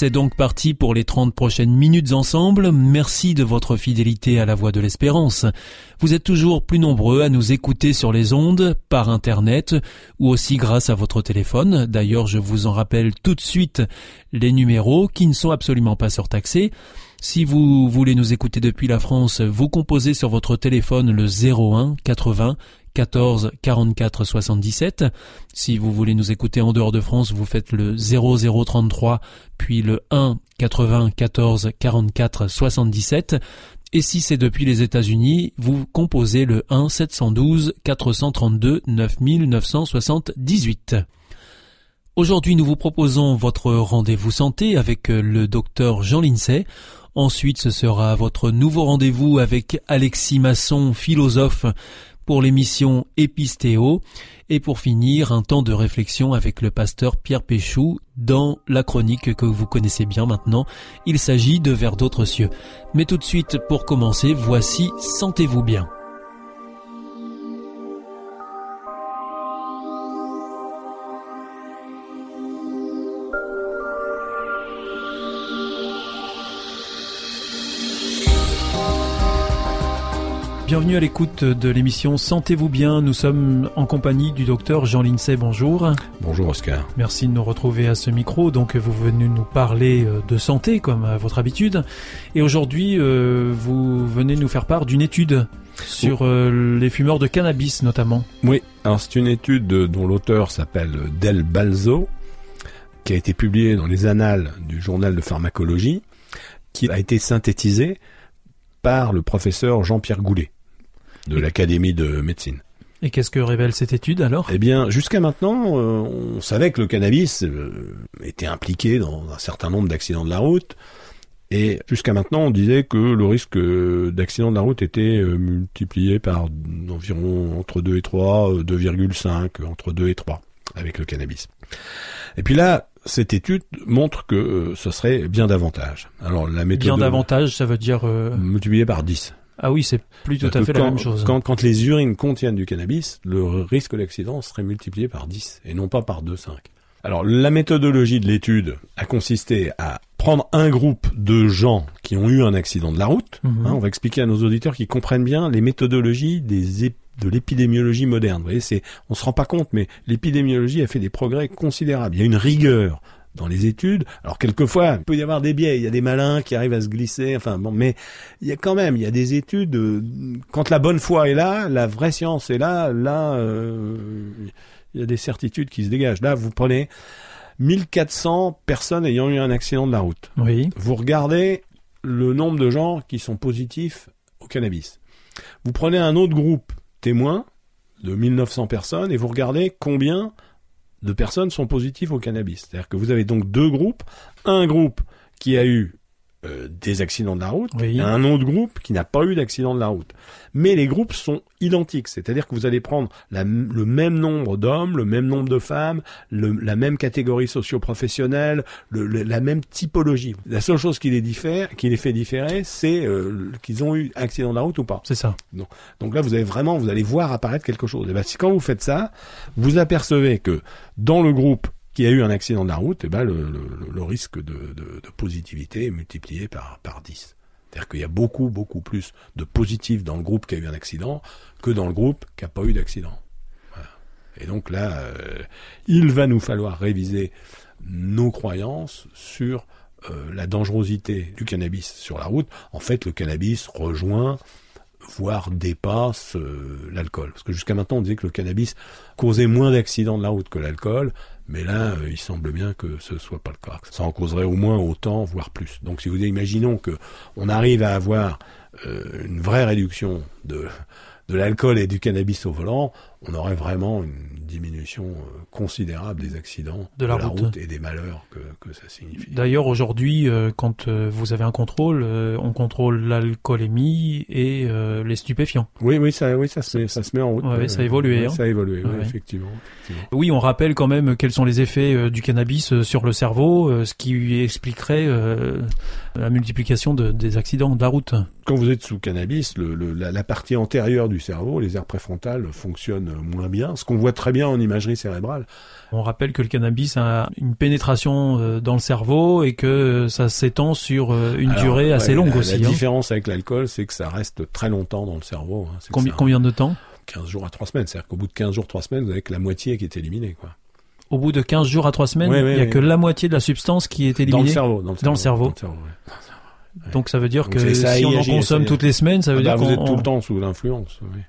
C'est donc parti pour les 30 prochaines minutes ensemble. Merci de votre fidélité à la voix de l'espérance. Vous êtes toujours plus nombreux à nous écouter sur les ondes, par Internet, ou aussi grâce à votre téléphone. D'ailleurs, je vous en rappelle tout de suite les numéros qui ne sont absolument pas surtaxés. Si vous voulez nous écouter depuis la France, vous composez sur votre téléphone le 01 80 14 44 77. Si vous voulez nous écouter en dehors de France, vous faites le 0033 puis le 1 80 14 44 77. Et si c'est depuis les États-Unis, vous composez le 1 712 432 9978. Aujourd'hui, nous vous proposons votre rendez-vous santé avec le docteur Jean Lincey. Ensuite, ce sera votre nouveau rendez-vous avec Alexis Masson, philosophe pour l'émission Épistéo et pour finir un temps de réflexion avec le pasteur Pierre Péchou dans la chronique que vous connaissez bien maintenant. Il s'agit de Vers d'autres cieux. Mais tout de suite pour commencer, voici Sentez-vous bien. Bienvenue à l'écoute de l'émission Sentez-vous bien. Nous sommes en compagnie du docteur Jean Lincey. Bonjour. Bonjour Oscar. Merci de nous retrouver à ce micro. Donc vous venez nous parler euh, de santé comme à votre habitude. Et aujourd'hui, euh, vous venez nous faire part d'une étude sur euh, les fumeurs de cannabis notamment. Oui, alors c'est une étude dont l'auteur s'appelle Del Balzo, qui a été publiée dans les annales du journal de pharmacologie, qui a été synthétisée par le professeur Jean-Pierre Goulet de l'Académie de médecine. Et qu'est-ce que révèle cette étude alors? Eh bien, jusqu'à maintenant, euh, on savait que le cannabis euh, était impliqué dans un certain nombre d'accidents de la route. Et jusqu'à maintenant, on disait que le risque euh, d'accident de la route était multiplié par environ entre 2 et 3, 2,5, entre 2 et 3 avec le cannabis. Et puis là, cette étude montre que ce serait bien davantage. Alors la méthode bien davantage, ça veut dire multiplié par 10. Ah oui, c'est plus tout à fait la même chose. Quand, quand, les urines contiennent du cannabis, le risque d'accident serait multiplié par 10 et non pas par 2, 5. Alors la méthodologie de l'étude a consisté à prendre un groupe de gens qui ont eu un accident de la route. Mhm. Hein, on va expliquer à nos auditeurs qui comprennent bien les méthodologies des de l'épidémiologie moderne. Vous voyez, c'est, on se rend pas compte, mais l'épidémiologie a fait des progrès considérables. Il y a une rigueur dans les études. Alors quelquefois, il peut y avoir des biais, il y a des malins qui arrivent à se glisser, enfin bon, mais il y a quand même, il y a des études, euh, quand la bonne foi est là, la vraie science est là, là, euh, il y a des certitudes qui se dégagent. Là, vous prenez 1400 personnes ayant eu un accident de la route. Oui. Vous regardez le nombre de gens qui sont positifs au cannabis. Vous prenez un autre groupe témoin de 1900 personnes et vous regardez combien de personnes sont positives au cannabis. C'est-à-dire que vous avez donc deux groupes. Un groupe qui a eu euh, des accidents de la route et un autre groupe qui n'a pas eu d'accident de la route. Mais les groupes sont identiques, c'est-à-dire que vous allez prendre le même nombre d'hommes, le même nombre de femmes, la même catégorie socio-professionnelle, la même typologie. La seule chose qui les, diffère, qui les fait différer, c'est euh, qu'ils ont eu accident de la route ou pas. C'est ça. Donc, donc là, vous avez vraiment, vous allez voir apparaître quelque chose. Et ben, quand vous faites ça, vous apercevez que dans le groupe qui a eu un accident de la route, eh ben le, risque de, positivité est multiplié par, par 10. C'est-à-dire qu'il y a beaucoup, beaucoup plus de positifs dans le groupe qui a eu un accident que dans le groupe qui n'a pas eu d'accident. Et donc là, euh, il va nous falloir réviser nos croyances sur euh, la dangerosité du cannabis sur la route. En fait, le cannabis rejoint voire dépasse euh, l'alcool. Parce que jusqu'à maintenant, on disait que le cannabis causait moins d'accidents de la route que l'alcool. Mais là, euh, il semble bien que ce soit pas le cas. Ça en causerait au moins autant, voire plus. Donc, si vous imaginons que on arrive à avoir euh, une vraie réduction de de l'alcool et du cannabis au volant, on aurait vraiment une diminution euh, considérable des accidents de la, route. et des malheurs que, que ça signifie. D'ailleurs, aujourd'hui, euh, quand euh, vous avez un contrôle, on contrôle l'alcoolémie et les stupéfiants. Oui, oui, ça, oui, ça se met, ça se met en route. Ouais, ça a évolué. hein. Ça a évolué, oui, effectivement, effectivement, Oui, on rappelle quand même quels sont les effets du cannabis sur le cerveau, ce qui expliquerait la multiplication de, des accidents de la route. Quand vous êtes sous cannabis, le, le, la, la, partie antérieure du cerveau, les aires préfrontales, fonctionnent moins bien, ce qu'on voit très bien en imagerie cérébrale. On rappelle que le cannabis a une pénétration euh, dans le cerveau et que ça s'étend sur euh, une durée assez longue aussi. La hein. différence avec l'alcool, c'est que ça reste très longtemps dans le cerveau. Hein. Combien, combien de temps? 15 jours à 3 semaines. C'est-à-dire qu'au bout de 15 jours, 3 semaines, vous avez que la moitié qui est éliminée. Quoi au bout de 15 jours à 3 semaines, il n'y a que la moitié de la substance qui est éliminée dans le cerveau. Dans le cerveau. Dans le cerveau. Dans le cerveau donc ça veut dire que si on en consomme toutes les semaines, ça veut ah dire bah, qu'on vous êtes tout le temps sous l'influence. Oui.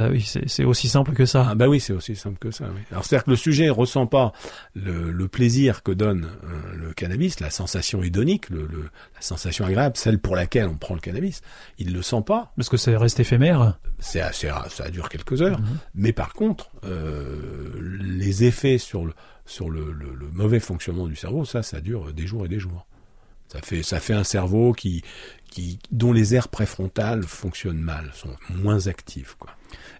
Ah oui, c'est aussi simple que ça. Ah bah oui, c'est aussi simple que ça. Oui. Alors c'est-à-dire que le sujet ressent pas le, le plaisir que donne euh, le cannabis, la sensation hédonique, le, le, la sensation agréable, celle pour laquelle on prend le cannabis. Il le sent pas. Parce que ça reste éphémère. C'est assez, ça dure quelques heures. Mhm. Mais par contre, euh, les effets sur le sur le, le mauvais fonctionnement du cerveau, ça, ça dure des jours et des jours. Ça fait, ça fait un cerveau qui, qui, dont les aires préfrontales fonctionnent mal, sont moins actives, quoi.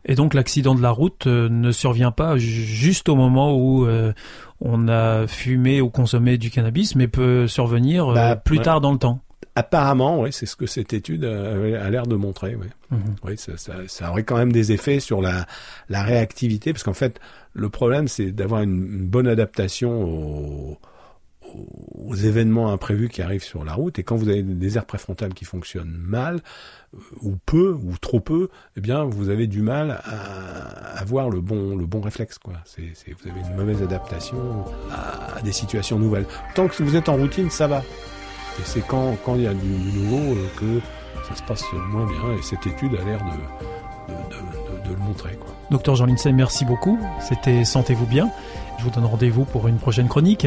Et donc l'accident de la route euh, ne survient pas juste au moment où euh, on a fumé ou consommé du cannabis, mais peut survenir euh, bah, plus tard dans le temps. Apparemment, oui, c'est ce que cette étude a, l'air de montrer. Oui, mhm. oui ça, ça, ça, aurait quand même des effets sur la, la réactivité, parce qu'en fait, le problème, c'est d'avoir une, une bonne adaptation au, aux événements imprévus qui arrivent sur la route. Et quand vous avez des aires préfrontales qui fonctionnent mal, euh, ou peu, ou trop peu, eh bien, vous avez du mal à avoir le bon, le bon réflexe, quoi. C'est, vous avez une mauvaise adaptation à, des situations nouvelles. Tant que vous êtes en routine, ça va. Et c'est quand, quand il y a du, nouveau euh, que ça se passe moins bien. Et cette étude a l'air de, de, le montrer, quoi. Docteur Jean Lindsay, merci beaucoup. C'était Sentez-vous bien. Je vous donne rendez-vous pour une prochaine chronique.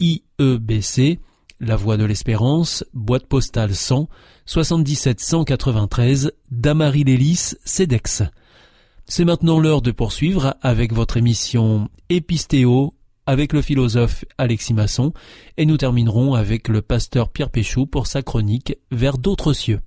IEBC, La Voie de l'Espérance, boîte postale 100, 77 193, Damary Lélis, CEDEX. C'est maintenant l'heure de poursuivre avec votre émission Épistéo avec le philosophe Alexis Masson et nous terminerons avec le pasteur Pierre Péchou pour sa chronique Vers d'autres cieux.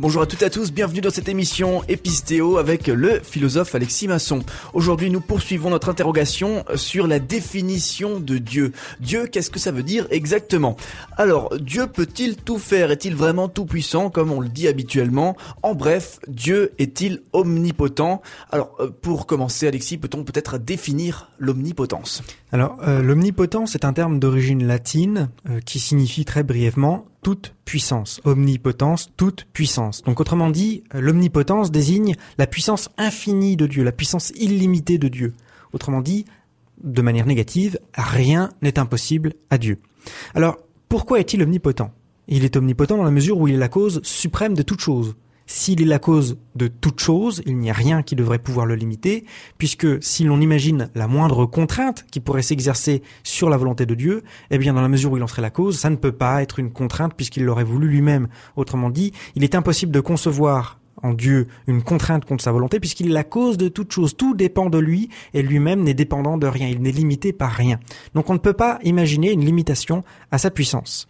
Bonjour à toutes et à tous, bienvenue dans cette émission Épistéo avec le philosophe Alexis Masson. Aujourd'hui nous poursuivons notre interrogation sur la définition de Dieu. Dieu, qu'est-ce que ça veut dire exactement? Alors, Dieu peut-il tout faire? Est-il vraiment tout puissant comme on le dit habituellement? En bref, Dieu est-il omnipotent? Alors, euh, pour commencer Alexis, peut-on peut-être définir l'omnipotence? Alors, euh, l'omnipotence est un terme d'origine latine euh, qui signifie très brièvement toute puissance. Omnipotence, toute puissance. Donc autrement dit, l'omnipotence désigne la puissance infinie de Dieu, la puissance illimitée de Dieu. Autrement dit, de manière négative, rien n'est impossible à Dieu. Alors, pourquoi est-il omnipotent? Il est omnipotent dans la mesure où il est la cause suprême de toute chose. S'il est la cause de toute chose, il n'y a rien qui devrait pouvoir le limiter, puisque si l'on imagine la moindre contrainte qui pourrait s'exercer sur la volonté de Dieu, eh bien dans la mesure où il en serait la cause, ça ne peut pas être une contrainte puisqu'il l'aurait voulu lui-même. Autrement dit, il est impossible de concevoir en Dieu une contrainte contre sa volonté puisqu'il est la cause de toute chose. Tout dépend de lui et lui-même n'est dépendant de rien. Il n'est limité par rien. Donc on ne peut pas imaginer une limitation à sa puissance.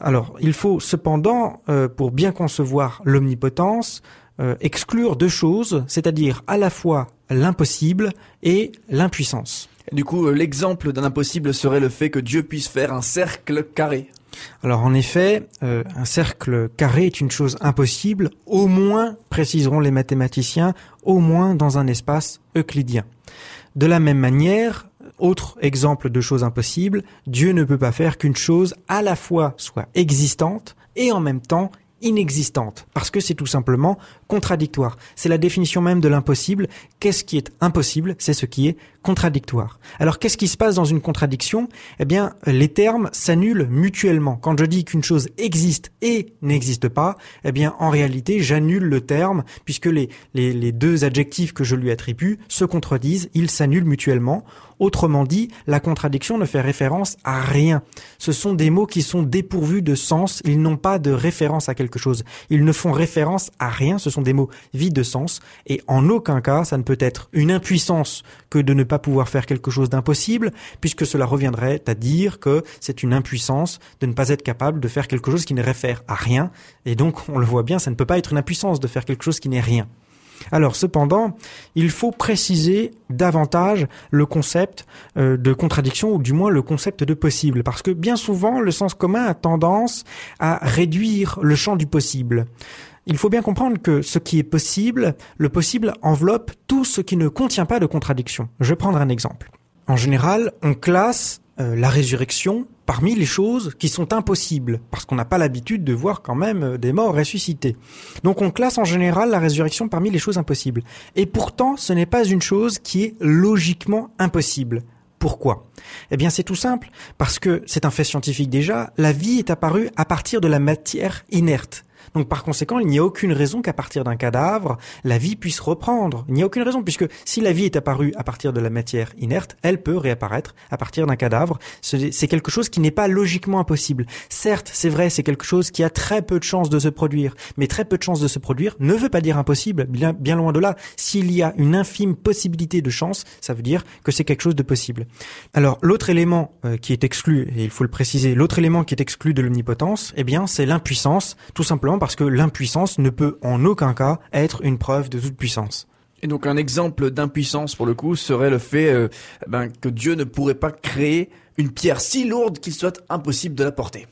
Alors, il faut cependant, euh, pour bien concevoir l'omnipotence, euh, exclure deux choses, c'est-à-dire à la fois l'impossible et l'impuissance. Du coup, euh, l'exemple d'un impossible serait le fait que Dieu puisse faire un cercle carré. Alors en effet, un cercle carré est une chose impossible, au moins, préciseront les mathématiciens, au moins dans un espace euclidien. De la même manière, autre exemple de chose impossible, Dieu ne peut pas faire qu'une chose à la fois soit existante et en même temps inexistante, parce que c'est tout simplement contradictoire. C'est la définition même de l'impossible. Qu'est-ce qui est impossible? C'est ce qui est contradictoire. Alors qu'est-ce qui se passe dans une contradiction? Eh bien, les termes s'annulent mutuellement. Quand je dis qu'une chose existe et n'existe pas, eh bien, en réalité, j'annule le terme, puisque les, les, les deux adjectifs que je lui attribue se contredisent, ils s'annulent mutuellement. Autrement dit, la contradiction ne fait référence à rien. Ce sont des mots qui sont dépourvus de sens, ils n'ont pas de référence à quelque chose. Ils ne font référence à rien, ce sont des mots vides de sens, et en aucun cas ça ne peut être une impuissance que de ne pas pouvoir faire quelque chose d'impossible, puisque cela reviendrait à dire que c'est une impuissance de ne pas être capable de faire quelque chose qui ne réfère à rien, et donc on le voit bien, ça ne peut pas être une impuissance de faire quelque chose qui n'est rien. Alors cependant, il faut préciser davantage le concept euh, de contradiction ou du moins le concept de possible parce que bien souvent le sens commun a tendance à réduire le champ du possible. Il faut bien comprendre que ce qui est possible, le possible enveloppe tout ce qui ne contient pas de contradiction. Je vais prendre un exemple. En général, on classe euh, la résurrection parmi les choses qui sont impossibles, parce qu'on n'a pas l'habitude de voir quand même euh, des morts ressuscités. Donc on classe en général la résurrection parmi les choses impossibles. Et pourtant, ce n'est pas une chose qui est logiquement impossible. Pourquoi? Eh bien c'est tout simple, parce que c'est un fait scientifique déjà, la vie est apparue à partir de la matière inerte. Donc par conséquent, il n'y a aucune raison qu'à partir d'un cadavre, la vie puisse reprendre. Il n'y a aucune raison, puisque si la vie est apparue à partir de la matière inerte, elle peut réapparaître à partir d'un cadavre. C'est quelque chose qui n'est pas logiquement impossible. Certes, c'est vrai, c'est quelque chose qui a très peu de chances de se produire, mais très peu de chances de se produire ne veut pas dire impossible, bien, bien loin de là. S'il y a une infime possibilité de chance, ça veut dire que c'est quelque chose de possible. Alors l'autre élément euh, qui est exclu, et il faut le préciser, l'autre élément qui est exclu de l'omnipotence, eh bien c'est l'impuissance, tout simplement parce que l'impuissance ne peut en aucun cas être une preuve de toute puissance. Et donc un exemple d'impuissance pour le coup serait le fait euh, ben, que Dieu ne pourrait pas créer une pierre si lourde qu'il soit impossible de la porter.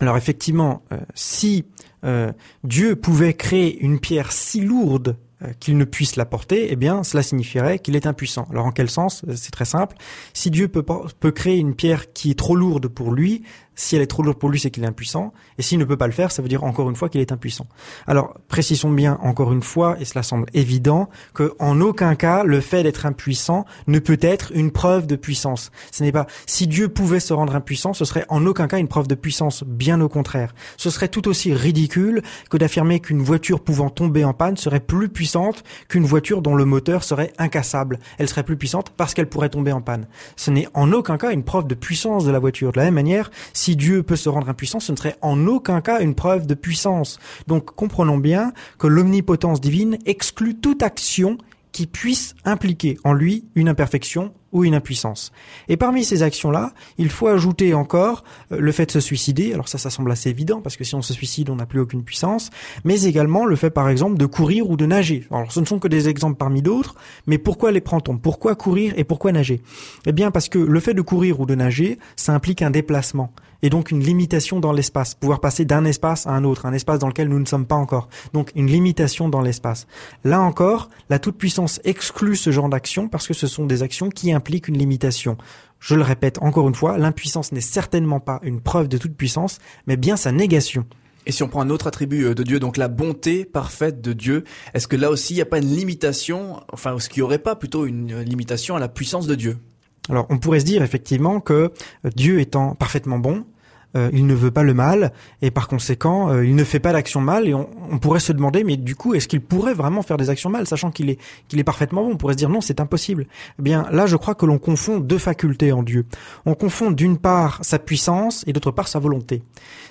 Alors effectivement, euh, si euh, Dieu pouvait créer une pierre si lourde qu'il ne puisse la porter, eh bien, cela signifierait qu'il est impuissant. Alors, en quel sens? C'est très simple. Si Dieu peut, peut créer une pierre qui est trop lourde pour lui, si elle est trop lourde pour lui, c'est qu'il est impuissant. Et s'il ne peut pas le faire, ça veut dire encore une fois qu'il est impuissant. Alors, précisons bien encore une fois, et cela semble évident, que en aucun cas, le fait d'être impuissant ne peut être une preuve de puissance. Ce n'est pas, si Dieu pouvait se rendre impuissant, ce serait en aucun cas une preuve de puissance. Bien au contraire. Ce serait tout aussi ridicule que d'affirmer qu'une voiture pouvant tomber en panne serait plus puissante qu'une voiture dont le moteur serait incassable. Elle serait plus puissante parce qu'elle pourrait tomber en panne. Ce n'est en aucun cas une preuve de puissance de la voiture. De la même manière, si Dieu peut se rendre impuissant, ce ne serait en aucun cas une preuve de puissance. Donc comprenons bien que l'omnipotence divine exclut toute action qui puisse impliquer en lui une imperfection ou une impuissance. Et parmi ces actions-là, il faut ajouter encore euh, le fait de se suicider. Alors ça, ça semble assez évident parce que si on se suicide, on n'a plus aucune puissance. Mais également le fait, par exemple, de courir ou de nager. Alors ce ne sont que des exemples parmi d'autres. Mais pourquoi les prend-on? Pourquoi courir et pourquoi nager? Eh bien parce que le fait de courir ou de nager, ça implique un déplacement et donc une limitation dans l'espace, pouvoir passer d'un espace à un autre, un espace dans lequel nous ne sommes pas encore. Donc une limitation dans l'espace. Là encore, la toute-puissance exclut ce genre d'action parce que ce sont des actions qui implique une limitation. Je le répète encore une fois, l'impuissance n'est certainement pas une preuve de toute puissance, mais bien sa négation. Et si on prend un autre attribut euh, de Dieu, donc la bonté parfaite de Dieu, est-ce que là aussi il n'y a pas une limitation, enfin, est-ce qu'il n'y aurait pas plutôt une limitation à la puissance de Dieu? Alors on pourrait se dire effectivement que Dieu étant parfaitement bon, euh, il ne veut pas le mal, et par conséquent, euh, il ne fait pas d'action mal. Et on, on, pourrait se demander, mais du coup, est-ce qu'il pourrait vraiment faire des actions mal, sachant qu'il est qu'il est parfaitement bon? On pourrait se dire non, c'est impossible. Eh bien, là, je crois que l'on confond deux facultés en Dieu. On confond d'une part sa puissance et d'autre part sa volonté.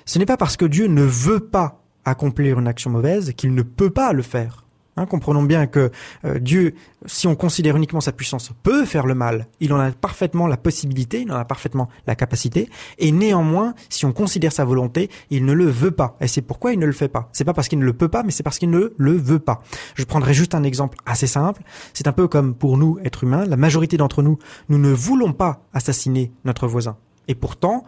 Ce n'est pas parce que Dieu ne veut pas accomplir une action mauvaise qu'il ne peut pas le faire. Hein, comprenons bien que euh, Dieu, si on considère uniquement sa puissance, peut faire le mal. Il en a parfaitement la possibilité, il en a parfaitement la capacité. Et néanmoins, si on considère sa volonté, il ne le veut pas. Et c'est pourquoi il ne le fait pas. C'est pas parce qu'il ne le peut pas, mais c'est parce qu'il ne le veut pas. Je prendrai juste un exemple assez simple. C'est un peu comme pour nous, êtres humains. La majorité d'entre nous, nous ne voulons pas assassiner notre voisin. Et pourtant,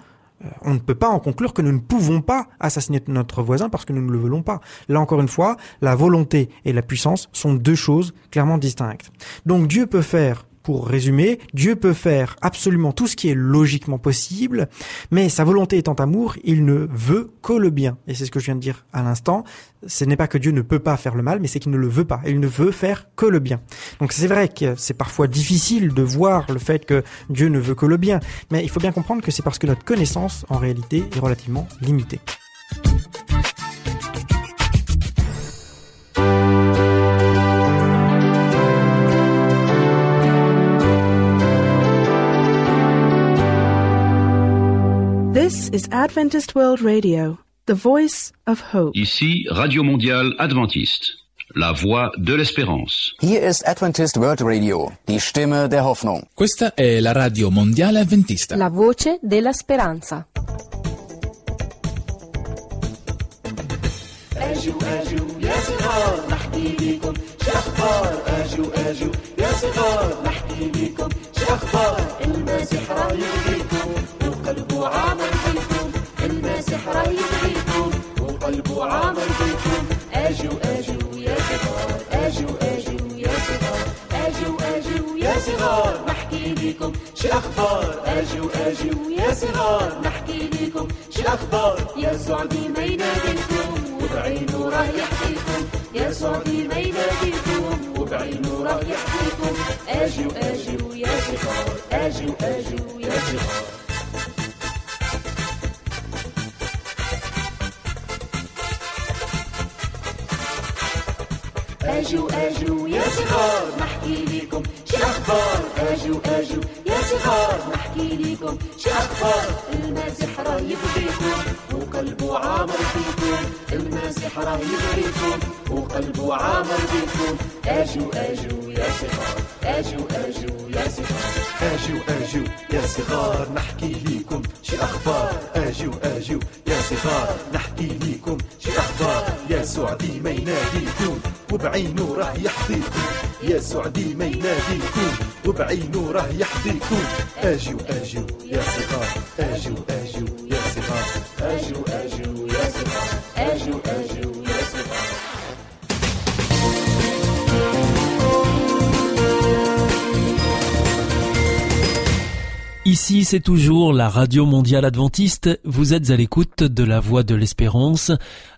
on ne peut pas en conclure que nous ne pouvons pas assassiner notre voisin parce que nous ne le voulons pas. Là encore une fois, la volonté et la puissance sont deux choses clairement distinctes. Donc Dieu peut faire pour résumer, Dieu peut faire absolument tout ce qui est logiquement possible, mais sa volonté étant amour, il ne veut que le bien. Et c'est ce que je viens de dire à l'instant. Ce n'est pas que Dieu ne peut pas faire le mal, mais c'est qu'il ne le veut pas. Il ne veut faire que le bien. Donc c'est vrai que c'est parfois difficile de voir le fait que Dieu ne veut que le bien, mais il faut bien comprendre que c'est parce que notre connaissance, en réalité, est relativement limitée. This is Adventist World Radio, the voice of hope. Ici Radio Mondiale Adventiste, la voix de l'espérance. Hier ist Adventist World Radio, die Stimme der Hoffnung. Questa è la Radio Mondiale Adventista. La voce della speranza. أجوا أجوا يا صغار نحكي لكم شخبار أجوا أجوا يا صغار نحكي لكم شخبار المسيح راه يبغيكم وقلبه عامر بيكم المسيح راه يبغيكم وقلبه عامر بيكم أجوا أجوا يا صغار. أجوا أجوا يا صغار. أجوا أجوا يا صغار. نحكي لكم شو أخبار. أجوا أجوا يا صغار. نحكي لكم شو أخبار. يسوع ديما يناديكم. وبعينه راه يحكيكم. يسوع ديما يناديكم. وبعينه راه يحكيكم. أجوا أجوا يا صغار. أجوا أجوا يا صغار. اجوا اجوا يا صغار نحكي لكم. شخبار اجوا اجوا يا صغار نحكي لكم. شخبار المازح رايح بيكم وقلبه عامر فيكم. المسيح راه يبغيكم وقلبه عامر بيكم أجوا أجوا يا صغار أجوا أجوا يا صغار. أجوا أجوا يا صغار نحكي لكم شي أخبار. أجوا أجوا يا صغار نحكي لكم شي أخبار. يسوع ديما يناديكم وبعينه راه يحظيكم يسوع ديما يناديكم وبعينه راه يحظيكم أجوا أجوا يا صغار أجوا أجوا يا صغار. أجوا أجوا يا صغار. Ici, c'est toujours la Radio Mondiale Adventiste. Vous êtes à l'écoute de la Voix de l'Espérance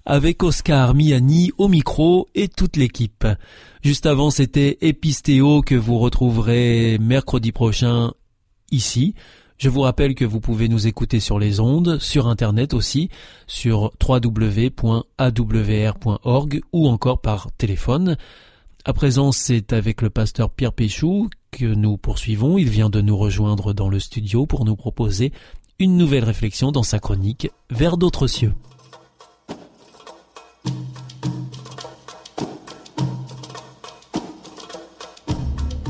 avec Oscar Miani au micro et toute l'équipe. Juste avant, c'était Epistéo que vous retrouverez mercredi prochain ici. Je vous rappelle que vous pouvez nous écouter sur les ondes, sur Internet aussi, sur www.awr.org ou encore par téléphone. À présent, c'est avec le pasteur Pierre Péchou que nous poursuivons. Il vient de nous rejoindre dans le studio pour nous proposer une nouvelle réflexion dans sa chronique Vers d'autres cieux.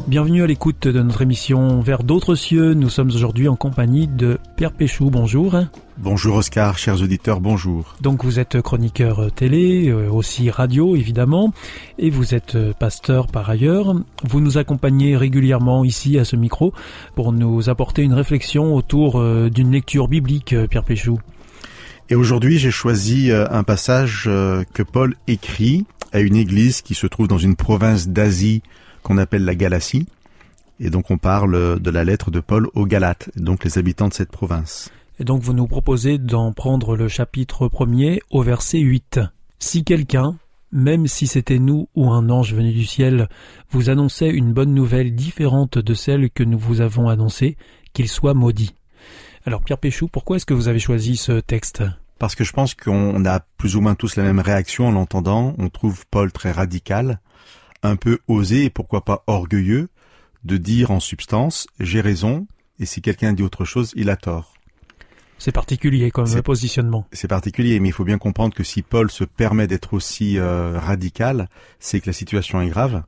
Bienvenue à l'écoute de notre émission Vers d'autres cieux. Nous sommes aujourd'hui en compagnie de Pierre Péchou. Bonjour. Bonjour Oscar, chers auditeurs, bonjour. Donc vous êtes chroniqueur télé, aussi radio évidemment, et vous êtes pasteur par ailleurs. Vous nous accompagnez régulièrement ici à ce micro pour nous apporter une réflexion autour d'une lecture biblique, Pierre Péchou. Et aujourd'hui j'ai choisi un passage que Paul écrit à une église qui se trouve dans une province d'Asie qu'on appelle la Galatie. Et donc on parle de la lettre de Paul aux Galates, donc les habitants de cette province. Et donc vous nous proposez d'en prendre le chapitre premier au verset 8. Si quelqu'un, même si c'était nous ou un ange venu du ciel, vous annonçait une bonne nouvelle différente de celle que nous vous avons annoncée, qu'il soit maudit. Alors Pierre Péchou, pourquoi est-ce que vous avez choisi ce texte? Parce que je pense qu'on a plus ou moins tous la même réaction en l'entendant. On trouve Paul très radical, un peu osé et pourquoi pas orgueilleux, de dire en substance j'ai raison et si quelqu'un dit autre chose, il a tort. C'est particulier comme positionnement. C'est particulier, mais il faut bien comprendre que si Paul se permet d'être aussi euh, radical, c'est que la situation est grave.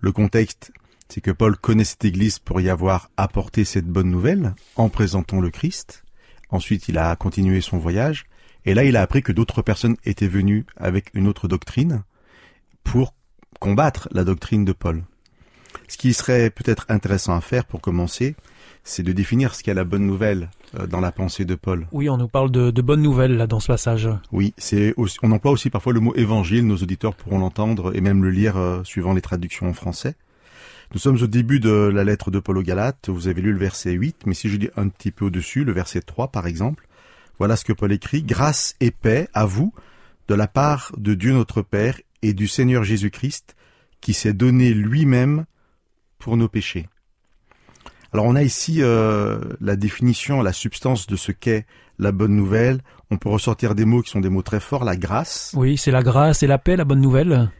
Le contexte, c'est que Paul connaît cette église pour y avoir apporté cette bonne nouvelle en présentant le Christ. Ensuite, il a continué son voyage. Et là, il a appris que d'autres personnes étaient venues avec une autre doctrine pour combattre la doctrine de Paul. Ce qui serait peut-être intéressant à faire pour commencer, c'est de définir ce qu'est la bonne nouvelle euh, dans la pensée de Paul. Oui, on nous parle de, de bonnes nouvelles là dans ce passage. Oui, c'est on emploie aussi parfois le mot évangile. Nos auditeurs pourront l'entendre et même le lire euh, suivant les traductions en français. Nous sommes au début de la lettre de Paul aux Galates. Vous avez lu le verset 8, mais si je dis un petit peu au-dessus, le verset 3 par exemple, voilà ce que Paul écrit grâce et paix à vous de la part de Dieu notre Père et du Seigneur Jésus-Christ qui s'est donné lui-même pour nos péchés. Alors on a ici euh, la définition, la substance de ce qu'est la bonne nouvelle. On peut ressortir des mots qui sont des mots très forts, la grâce. Oui, c'est la grâce et la paix, la bonne nouvelle.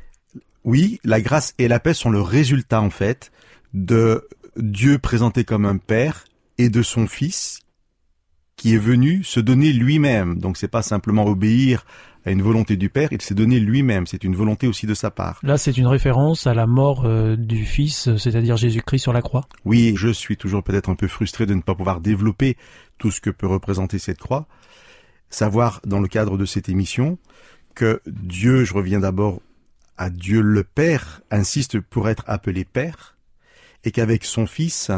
Oui, la grâce et la paix sont le résultat en fait de Dieu présenté comme un père et de son fils qui est venu se donner lui-même. Donc c'est pas simplement obéir à une volonté du Père, il s'est donné lui-même. C'est une volonté aussi de sa part. Là, c'est une référence à la mort euh, du Fils, c'est-à-dire Jésus-Christ sur la croix. Oui, je suis toujours peut-être un peu frustré de ne pas pouvoir développer tout ce que peut représenter cette croix. Savoir, dans le cadre de cette émission, que Dieu, je reviens d'abord à Dieu le Père, insiste pour être appelé Père, et qu'avec son Fils,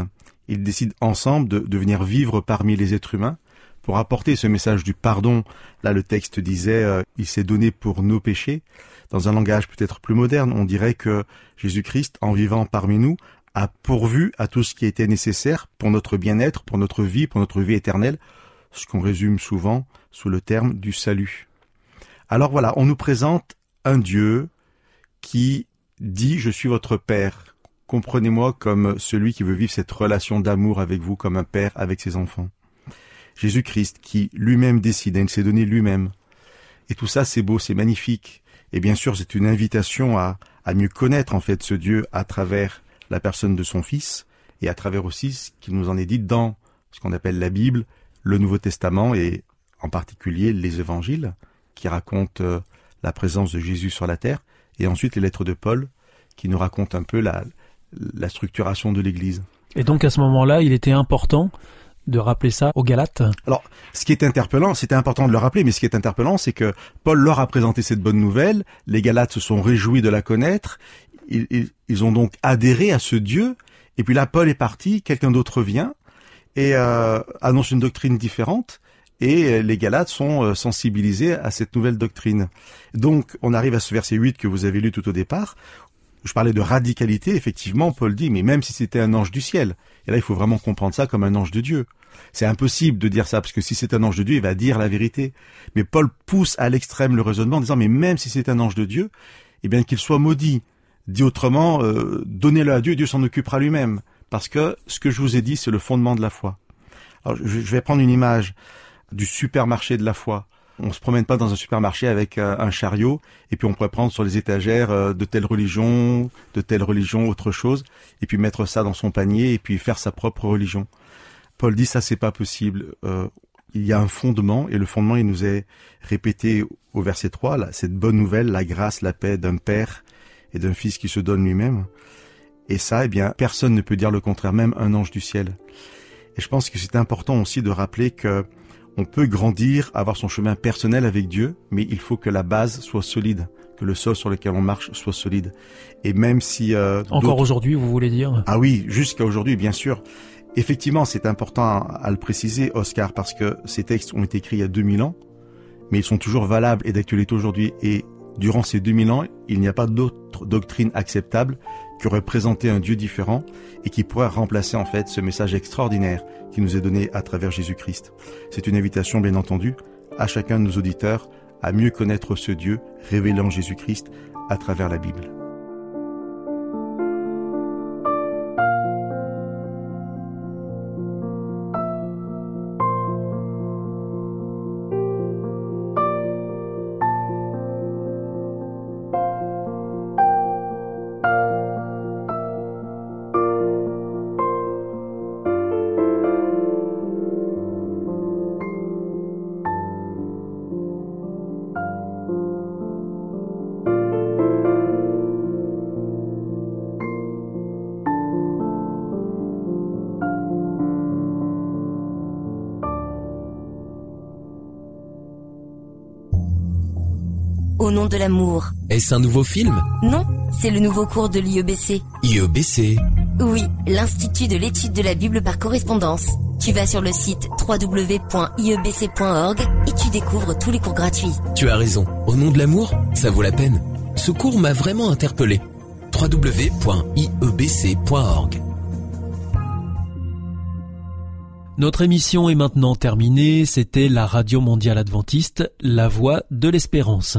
ils décident ensemble de, de venir vivre parmi les êtres humains, pour apporter ce message du pardon. Là, le texte disait, euh, il s'est donné pour nos péchés. Dans un langage peut-être plus moderne, on dirait que Jésus-Christ, en vivant parmi nous, a pourvu à tout ce qui était nécessaire pour notre bien-être, pour notre vie, pour notre vie éternelle, ce qu'on résume souvent sous le terme du salut. Alors voilà, on nous présente un Dieu qui dit je suis votre Père. Comprenez-moi comme celui qui veut vivre cette relation d'amour avec vous comme un père avec ses enfants. Jésus-Christ qui lui-même décide, il s'est donné lui-même. Et tout ça, c'est beau, c'est magnifique. Et bien sûr, c'est une invitation à, à mieux connaître en fait ce Dieu à travers la personne de son Fils et à travers aussi ce qu'il nous en est dit dans ce qu'on appelle la Bible, le Nouveau Testament et en particulier les évangiles qui racontent euh, la présence de Jésus sur la terre et ensuite les lettres de Paul qui nous racontent un peu la, la structuration de l'Église. Et donc à ce moment-là, il était important de rappeler ça aux Galates Alors, ce qui est interpellant, c'était important de le rappeler, mais ce qui est interpellant, c'est que Paul leur a présenté cette bonne nouvelle, les Galates se sont réjouis de la connaître, ils, ont donc adhéré à ce Dieu, et puis là, Paul est parti, quelqu'un d'autre vient, et euh, annonce une doctrine différente, et les Galates sont euh, sensibilisés à cette nouvelle doctrine. Donc, on arrive à ce verset 8 que vous avez lu tout au départ, je parlais de radicalité, effectivement, Paul dit, mais même si c'était un ange du ciel, et là il faut vraiment comprendre ça comme un ange de Dieu. C'est impossible de dire ça, parce que si c'est un ange de Dieu, il va dire la vérité. Mais Paul pousse à l'extrême le raisonnement en disant, mais même si c'est un ange de Dieu, eh bien qu'il soit maudit. Dit autrement, euh, donnez-le à Dieu, Dieu s'en occupera lui-même. Parce que ce que je vous ai dit, c'est le fondement de la foi. Alors je vais prendre une image du supermarché de la foi on se promène pas dans un supermarché avec euh, un chariot et puis on pourrait prendre sur les étagères euh, de telle religion, de telle religion, autre chose, et puis mettre ça dans son panier et puis faire sa propre religion. Paul dit ça c'est pas possible. Euh, il y a un fondement et le fondement il nous est répété au verset 3, là, cette bonne nouvelle, la grâce, la paix d'un père et d'un fils qui se donne lui-même. Et ça, eh bien, personne ne peut dire le contraire, même un ange du ciel. Et je pense que c'est important aussi de rappeler que on peut grandir, avoir son chemin personnel avec Dieu, mais il faut que la base soit solide, que le sol sur lequel on marche soit solide. Et même si... Euh, Encore aujourd'hui, vous voulez dire? Ah oui, jusqu'à aujourd'hui, bien sûr. Effectivement, c'est important à, le préciser, Oscar, parce que ces textes ont été écrits il y a 2000 ans, mais ils sont toujours valables et d'actualité aujourd'hui. Et durant ces 2000 ans, il n'y a pas d'autre doctrine acceptable qui aurait présenté un Dieu différent et qui pourrait remplacer en fait ce message extraordinaire qui nous est donné à travers Jésus-Christ. C'est une invitation bien entendu à chacun de nos auditeurs à mieux connaître ce Dieu révélant Jésus-Christ à travers la Bible. De l'amour. Est-ce un nouveau film? Non, c'est le nouveau cours de l'IEBC. IEBC Oui, l'Institut de l'étude de la Bible par correspondance. Tu vas sur le site www.iebc.org et tu découvres tous les cours gratuits. Tu as raison. Au nom de l'amour, ça vaut la peine. Ce cours m'a vraiment interpellé. www.iebc.org Notre émission est maintenant terminée. C'était la Radio Mondiale Adventiste, la voix de l'espérance.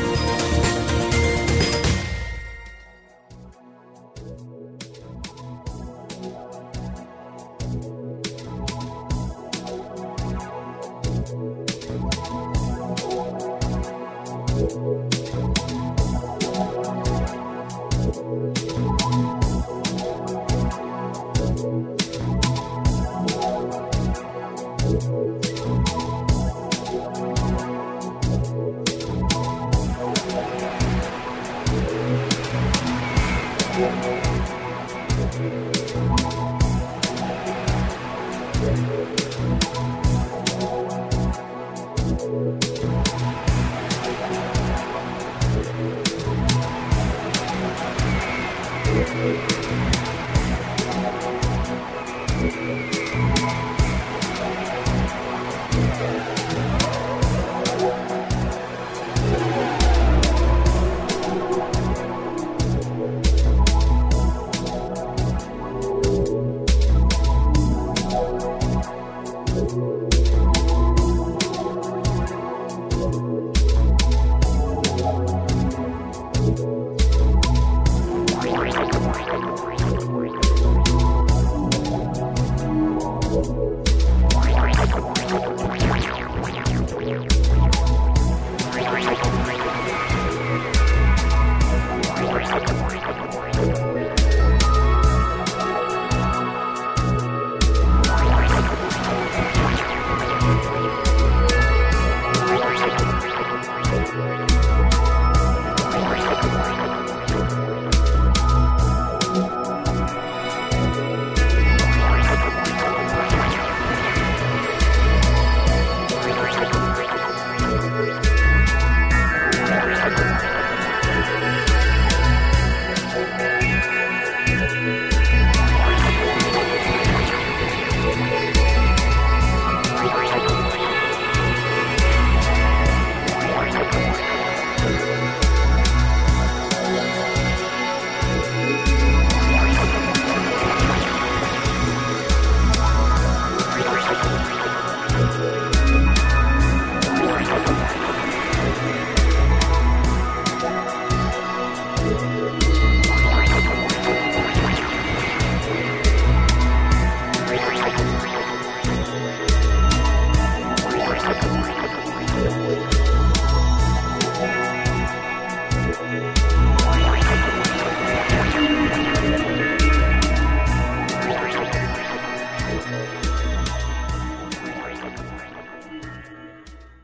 Música